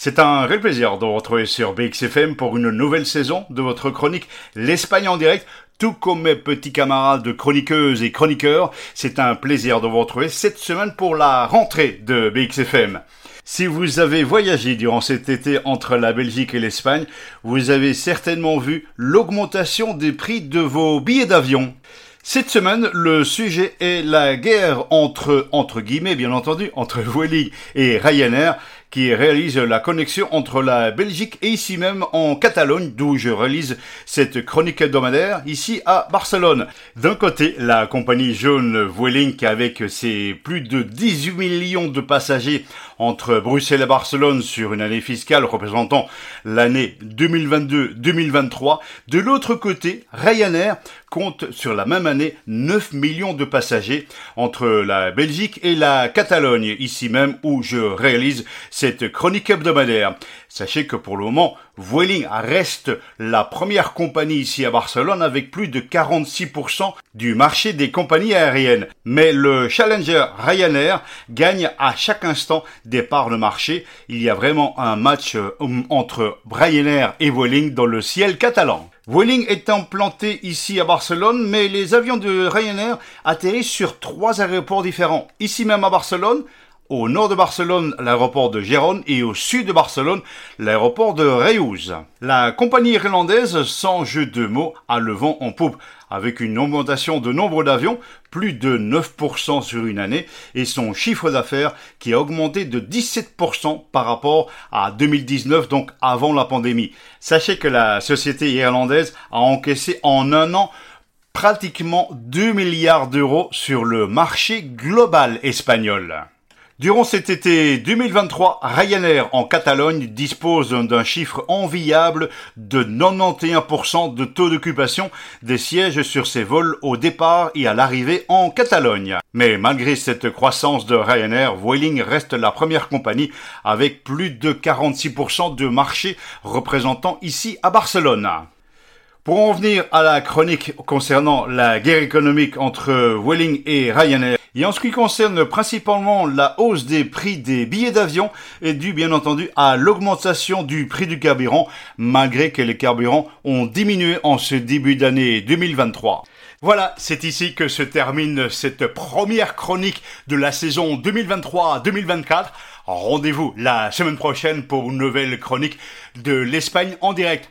C'est un réel plaisir de vous retrouver sur BXFM pour une nouvelle saison de votre chronique L'Espagne en direct. Tout comme mes petits camarades de chroniqueuses et chroniqueurs, c'est un plaisir de vous retrouver cette semaine pour la rentrée de BXFM. Si vous avez voyagé durant cet été entre la Belgique et l'Espagne, vous avez certainement vu l'augmentation des prix de vos billets d'avion. Cette semaine, le sujet est la guerre entre, entre guillemets, bien entendu, entre Vueling et Ryanair, qui réalise la connexion entre la Belgique et ici même en Catalogne, d'où je réalise cette chronique hebdomadaire, ici à Barcelone. D'un côté, la compagnie jaune Vueling, avec ses plus de 18 millions de passagers entre Bruxelles et Barcelone sur une année fiscale représentant l'année 2022-2023. De l'autre côté, Ryanair compte sur la même année 9 millions de passagers entre la Belgique et la Catalogne, ici même où je réalise cette chronique hebdomadaire. Sachez que pour le moment, Vueling reste la première compagnie ici à Barcelone avec plus de 46% du marché des compagnies aériennes. Mais le challenger Ryanair gagne à chaque instant des parts de marché. Il y a vraiment un match euh, entre Ryanair et Vueling dans le ciel catalan. Vueling est implanté ici à Barcelone, mais les avions de Ryanair atterrissent sur trois aéroports différents. Ici même à Barcelone, au nord de Barcelone, l'aéroport de Gérone et au sud de Barcelone, l'aéroport de Reus. La compagnie irlandaise, sans jeu de mots, a le vent en poupe, avec une augmentation de nombre d'avions, plus de 9% sur une année, et son chiffre d'affaires qui a augmenté de 17% par rapport à 2019, donc avant la pandémie. Sachez que la société irlandaise a encaissé en un an pratiquement 2 milliards d'euros sur le marché global espagnol. Durant cet été 2023, Ryanair en Catalogne dispose d'un chiffre enviable de 91% de taux d'occupation des sièges sur ses vols au départ et à l'arrivée en Catalogne. Mais malgré cette croissance de Ryanair, Vueling reste la première compagnie avec plus de 46% de marché représentant ici à Barcelone. Pour en venir à la chronique concernant la guerre économique entre Vueling et Ryanair, et en ce qui concerne principalement la hausse des prix des billets d'avion est due bien entendu à l'augmentation du prix du carburant, malgré que les carburants ont diminué en ce début d'année 2023. Voilà, c'est ici que se termine cette première chronique de la saison 2023-2024. Rendez-vous la semaine prochaine pour une nouvelle chronique de l'Espagne en direct.